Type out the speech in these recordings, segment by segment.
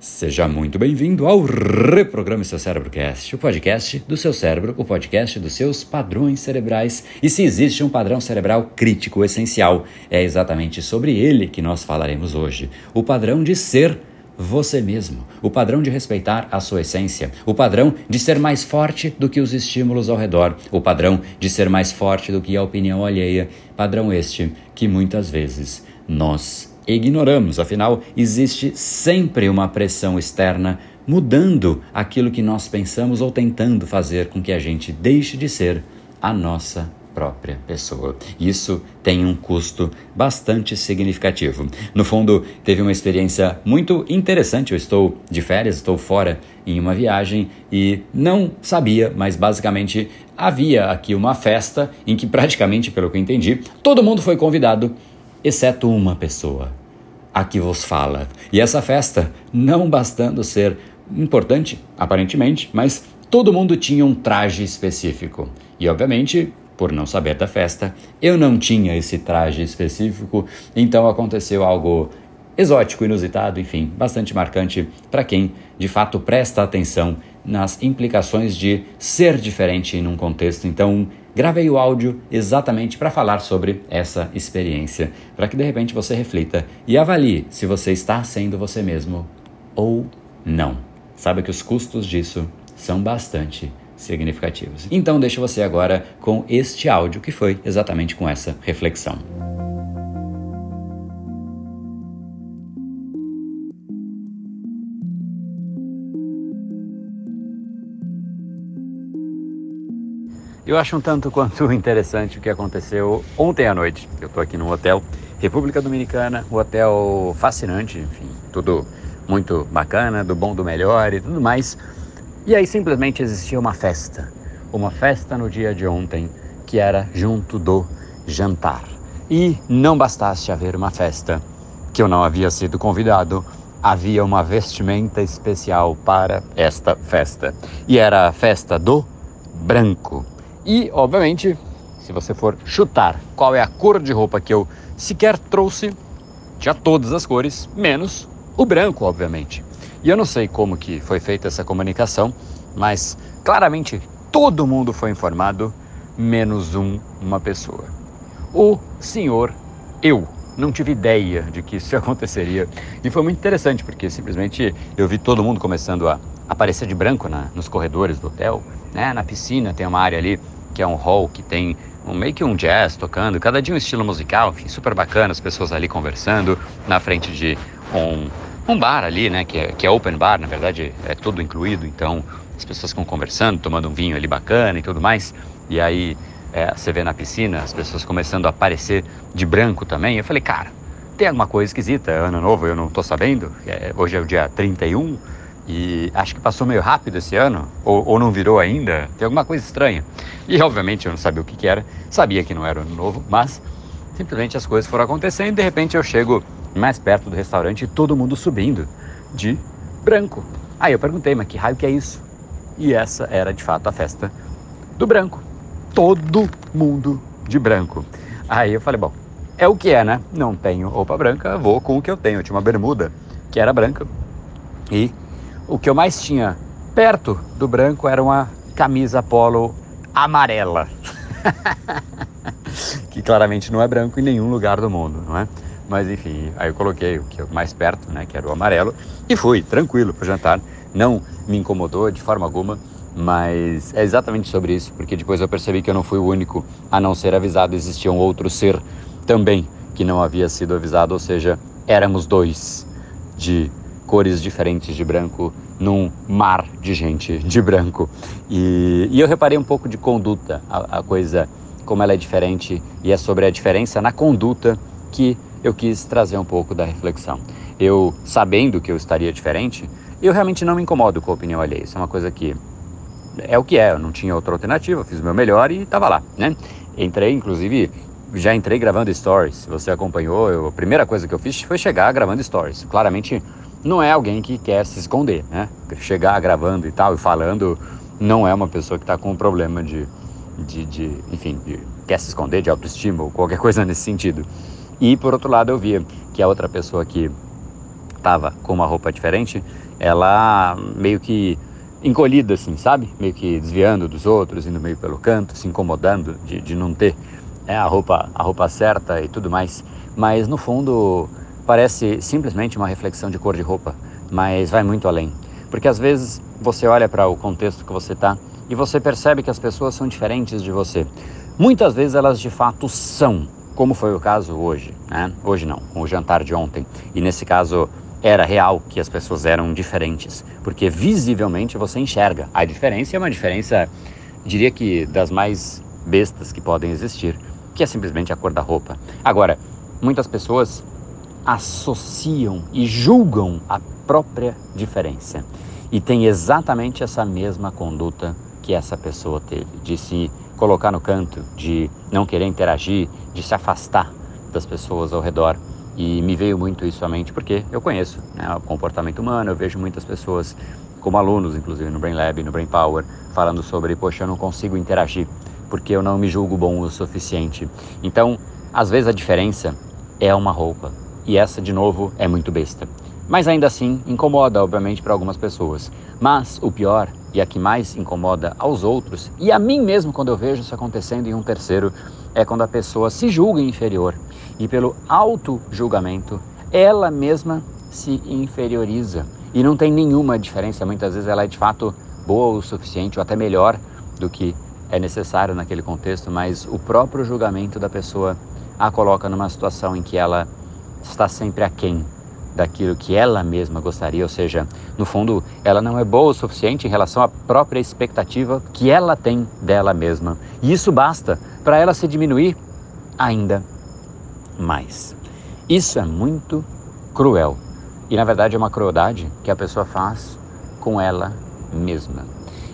Seja muito bem-vindo ao Reprograme Seu Cérebrocast, o podcast do seu cérebro, o podcast dos seus padrões cerebrais. E se existe um padrão cerebral crítico, essencial, é exatamente sobre ele que nós falaremos hoje. O padrão de ser você mesmo, o padrão de respeitar a sua essência, o padrão de ser mais forte do que os estímulos ao redor, o padrão de ser mais forte do que a opinião alheia, padrão este que muitas vezes nós ignoramos. Afinal, existe sempre uma pressão externa mudando aquilo que nós pensamos ou tentando fazer com que a gente deixe de ser a nossa própria pessoa. Isso tem um custo bastante significativo. No fundo, teve uma experiência muito interessante. Eu estou de férias, estou fora em uma viagem e não sabia, mas basicamente havia aqui uma festa em que praticamente, pelo que eu entendi, todo mundo foi convidado, exceto uma pessoa a que vos fala. E essa festa, não bastando ser importante, aparentemente, mas todo mundo tinha um traje específico. E obviamente, por não saber da festa, eu não tinha esse traje específico, então aconteceu algo exótico, inusitado, enfim, bastante marcante para quem de fato presta atenção nas implicações de ser diferente num contexto. Então, Gravei o áudio exatamente para falar sobre essa experiência, para que de repente você reflita e avalie se você está sendo você mesmo ou não. Sabe que os custos disso são bastante significativos. Então, deixo você agora com este áudio que foi exatamente com essa reflexão. Eu acho um tanto quanto interessante o que aconteceu ontem à noite. Eu estou aqui no hotel República Dominicana, um hotel fascinante, enfim, tudo muito bacana, do bom, do melhor e tudo mais. E aí simplesmente existia uma festa, uma festa no dia de ontem que era junto do jantar. E não bastasse haver uma festa, que eu não havia sido convidado, havia uma vestimenta especial para esta festa. E era a festa do branco. E, obviamente, se você for chutar qual é a cor de roupa que eu sequer trouxe, tinha todas as cores, menos o branco, obviamente. E eu não sei como que foi feita essa comunicação, mas claramente todo mundo foi informado, menos um, uma pessoa. O senhor eu. Não tive ideia de que isso aconteceria. E foi muito interessante, porque simplesmente eu vi todo mundo começando a aparecer de branco na, nos corredores do hotel. Né? Na piscina tem uma área ali que é um hall que tem um, meio que um jazz tocando, cada dia um estilo musical, enfim, super bacana, as pessoas ali conversando na frente de um, um bar ali, né, que é, que é open bar, na verdade é tudo incluído, então as pessoas ficam conversando, tomando um vinho ali bacana e tudo mais, e aí é, você vê na piscina as pessoas começando a aparecer de branco também, eu falei, cara, tem alguma coisa esquisita, ano novo, eu não tô sabendo, é, hoje é o dia 31, e acho que passou meio rápido esse ano, ou, ou, não virou ainda, tem alguma coisa estranha. E obviamente eu não sabia o que, que era, sabia que não era ano novo, mas simplesmente as coisas foram acontecendo e de repente eu chego mais perto do restaurante e todo mundo subindo de branco. Aí eu perguntei, mas que raio que é isso? E essa era de fato a festa do branco. Todo mundo de branco. Aí eu falei, bom, é o que é, né? Não tenho roupa branca, vou com o que eu tenho. Eu tinha uma bermuda que era branca e o que eu mais tinha perto do branco era uma camisa polo amarela. que claramente não é branco em nenhum lugar do mundo, não é? Mas enfim, aí eu coloquei o que é mais perto, né, que era o amarelo, e fui tranquilo para jantar. Não me incomodou de forma alguma, mas é exatamente sobre isso, porque depois eu percebi que eu não fui o único a não ser avisado, existia um outro ser também que não havia sido avisado, ou seja, éramos dois de cores diferentes de branco num mar de gente de branco. E, e eu reparei um pouco de conduta, a, a, coisa como ela é diferente, e é sobre a diferença na conduta que eu quis trazer um pouco da reflexão. Eu, sabendo que eu estaria diferente, eu realmente não me incomodo com a opinião alheia. Isso é uma coisa que é o que é, eu não tinha outra alternativa, fiz o meu melhor e estava lá, né? Entrei, inclusive, já entrei gravando stories. Se você acompanhou, eu, a primeira coisa que eu fiz foi chegar gravando stories. Claramente não é alguém que quer se esconder, né? Chegar gravando e tal e falando não é uma pessoa que está com um problema de, de, de enfim, de, quer se esconder de autoestima ou qualquer coisa nesse sentido. E por outro lado eu via que a outra pessoa que estava com uma roupa diferente ela meio que encolhida, assim, sabe? Meio que desviando dos outros, indo meio pelo canto, se incomodando de, de não ter é, a, roupa, a roupa certa e tudo mais. Mas no fundo parece simplesmente uma reflexão de cor de roupa, mas vai muito além. Porque às vezes você olha para o contexto que você está e você percebe que as pessoas são diferentes de você. Muitas vezes elas de fato são, como foi o caso hoje, né? Hoje não, o jantar de ontem. E nesse caso era real que as pessoas eram diferentes, porque visivelmente você enxerga. A diferença é uma diferença, diria que das mais bestas que podem existir, que é simplesmente a cor da roupa. Agora, muitas pessoas associam e julgam a própria diferença e tem exatamente essa mesma conduta que essa pessoa teve, de se colocar no canto, de não querer interagir, de se afastar das pessoas ao redor e me veio muito isso à mente porque eu conheço né, o comportamento humano, eu vejo muitas pessoas, como alunos, inclusive no Brain Lab, no Brain Power, falando sobre, poxa, eu não consigo interagir porque eu não me julgo bom o suficiente. Então, às vezes a diferença é uma roupa. E essa, de novo, é muito besta. Mas ainda assim, incomoda, obviamente, para algumas pessoas. Mas o pior, e a que mais incomoda aos outros, e a mim mesmo quando eu vejo isso acontecendo em um terceiro, é quando a pessoa se julga inferior e pelo auto-julgamento ela mesma se inferioriza e não tem nenhuma diferença. Muitas vezes ela é de fato boa o suficiente ou até melhor do que é necessário naquele contexto, mas o próprio julgamento da pessoa a coloca numa situação em que ela está sempre aquém daquilo que ela mesma gostaria, ou seja, no fundo, ela não é boa o suficiente em relação à própria expectativa que ela tem dela mesma. E isso basta para ela se diminuir ainda mais. Isso é muito cruel. E na verdade é uma crueldade que a pessoa faz com ela mesma.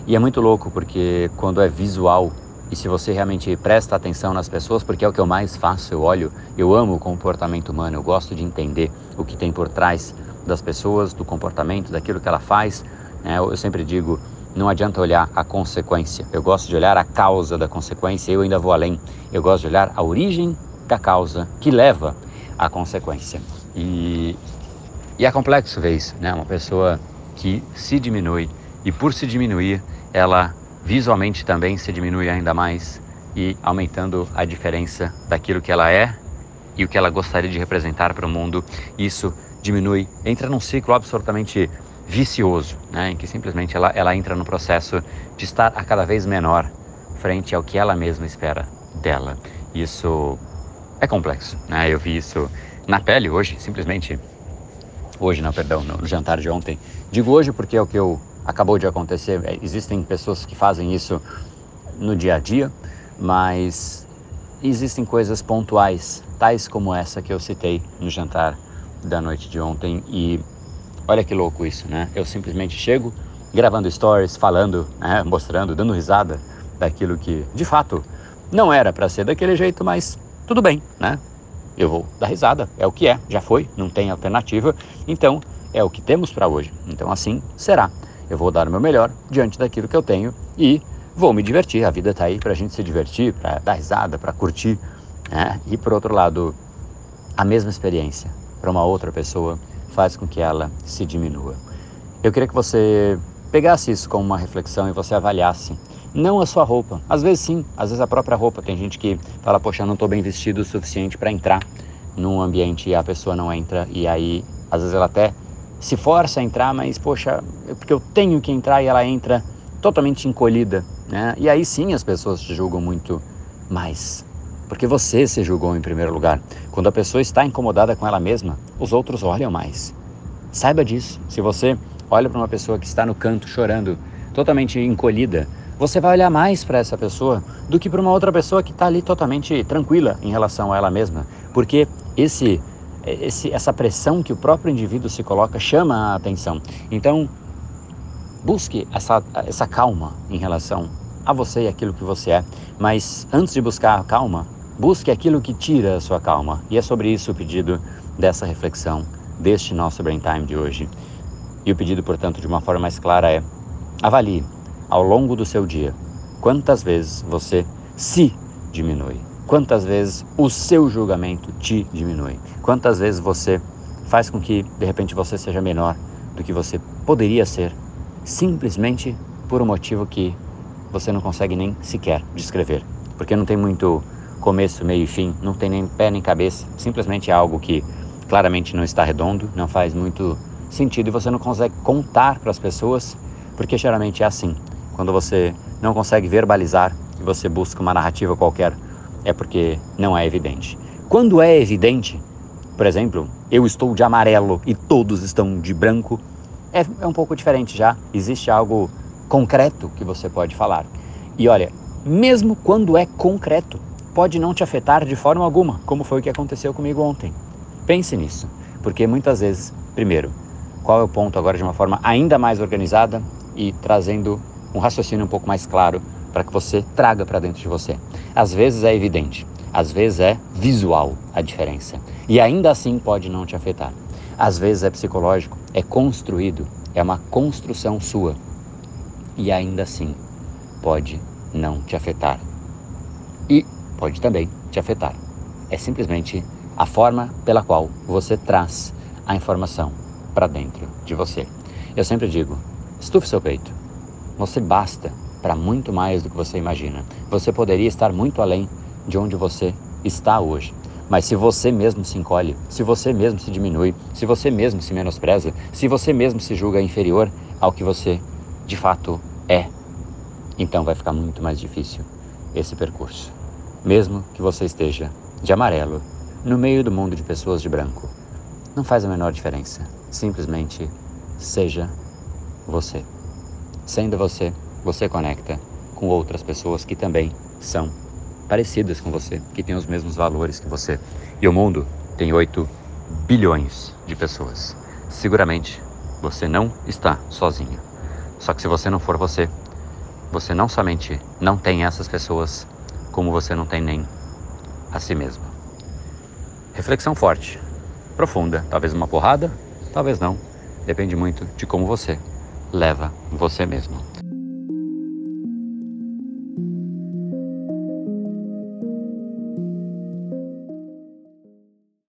E é muito louco porque quando é visual e se você realmente presta atenção nas pessoas, porque é o que eu mais faço, eu olho, eu amo o comportamento humano, eu gosto de entender o que tem por trás das pessoas, do comportamento, daquilo que ela faz. É, eu sempre digo, não adianta olhar a consequência. Eu gosto de olhar a causa da consequência. Eu ainda vou além. Eu gosto de olhar a origem da causa que leva à consequência. E, e é complexo ver isso, né? Uma pessoa que se diminui e por se diminuir, ela visualmente também se diminui ainda mais e aumentando a diferença daquilo que ela é e o que ela gostaria de representar para o mundo. Isso diminui, entra num ciclo absolutamente vicioso, né, em que simplesmente ela, ela entra no processo de estar a cada vez menor frente ao que ela mesma espera dela. Isso é complexo, né? Eu vi isso na pele hoje, simplesmente hoje, não, perdão, no, jantar de ontem. Digo hoje porque é o que eu acabou de acontecer. É, existem pessoas que fazem isso no dia a dia, mas existem coisas pontuais, tais como essa que eu citei no jantar da noite de ontem. E olha que louco isso, né? Eu simplesmente chego gravando stories, falando, né, mostrando, dando risada daquilo que de fato não era para ser daquele jeito, mas tudo bem, né? Eu vou dar risada, é o que é, já foi, não tem alternativa, então é o que temos para hoje. Então assim será. Eu vou dar o meu melhor diante daquilo que eu tenho e vou me divertir. A vida está aí para a gente se divertir, para dar risada, para curtir. Né? E por outro lado, a mesma experiência para uma outra pessoa faz com que ela se diminua. Eu queria que você pegasse isso como uma reflexão e você avaliasse. Não a sua roupa. Às vezes sim, às vezes a própria roupa. Tem gente que fala, poxa, não estou bem vestido o suficiente para entrar num ambiente e a pessoa não entra. E aí, às vezes ela até se força a entrar, mas poxa, é porque eu tenho que entrar e ela entra totalmente encolhida, né? E aí sim as pessoas te julgam muito mais, porque você se julgou em primeiro lugar. Quando a pessoa está incomodada com ela mesma, os outros olham mais. Saiba disso. Se você olha para uma pessoa que está no canto chorando, totalmente encolhida, você vai olhar mais para essa pessoa do que para uma outra pessoa que está ali totalmente tranquila em relação a ela mesma, porque esse esse, essa pressão que o próprio indivíduo se coloca chama a atenção. Então, busque essa, essa calma em relação a você e aquilo que você é. Mas antes de buscar a calma, busque aquilo que tira a sua calma. E é sobre isso o pedido dessa reflexão, deste nosso Brain Time de hoje. E o pedido, portanto, de uma forma mais clara é: avalie ao longo do seu dia quantas vezes você se diminui. Quantas vezes o seu julgamento te diminui? Quantas vezes você faz com que de repente você seja menor do que você poderia ser, simplesmente por um motivo que você não consegue nem sequer descrever, porque não tem muito começo, meio e fim, não tem nem pé nem cabeça, simplesmente é algo que claramente não está redondo, não faz muito sentido e você não consegue contar para as pessoas, porque geralmente é assim. Quando você não consegue verbalizar e você busca uma narrativa qualquer, é porque não é evidente. Quando é evidente, por exemplo, eu estou de amarelo e todos estão de branco, é, é um pouco diferente já. Existe algo concreto que você pode falar. E olha, mesmo quando é concreto, pode não te afetar de forma alguma, como foi o que aconteceu comigo ontem. Pense nisso, porque muitas vezes, primeiro, qual é o ponto agora de uma forma ainda mais organizada e trazendo um raciocínio um pouco mais claro para que você traga para dentro de você. Às vezes é evidente, às vezes é visual a diferença e ainda assim pode não te afetar. Às vezes é psicológico, é construído, é uma construção sua e ainda assim pode não te afetar. E pode também te afetar. É simplesmente a forma pela qual você traz a informação para dentro de você. Eu sempre digo: estufe seu peito. Você basta para muito mais do que você imagina. Você poderia estar muito além de onde você está hoje. Mas se você mesmo se encolhe, se você mesmo se diminui, se você mesmo se menospreza, se você mesmo se julga inferior ao que você de fato é, então vai ficar muito mais difícil esse percurso. Mesmo que você esteja de amarelo no meio do mundo de pessoas de branco. Não faz a menor diferença. Simplesmente seja você. Sendo você, você conecta com outras pessoas que também são parecidas com você, que têm os mesmos valores que você. E o mundo tem 8 bilhões de pessoas. Seguramente você não está sozinho. Só que se você não for você, você não somente não tem essas pessoas, como você não tem nem a si mesmo. Reflexão forte, profunda, talvez uma porrada, talvez não. Depende muito de como você leva você mesmo.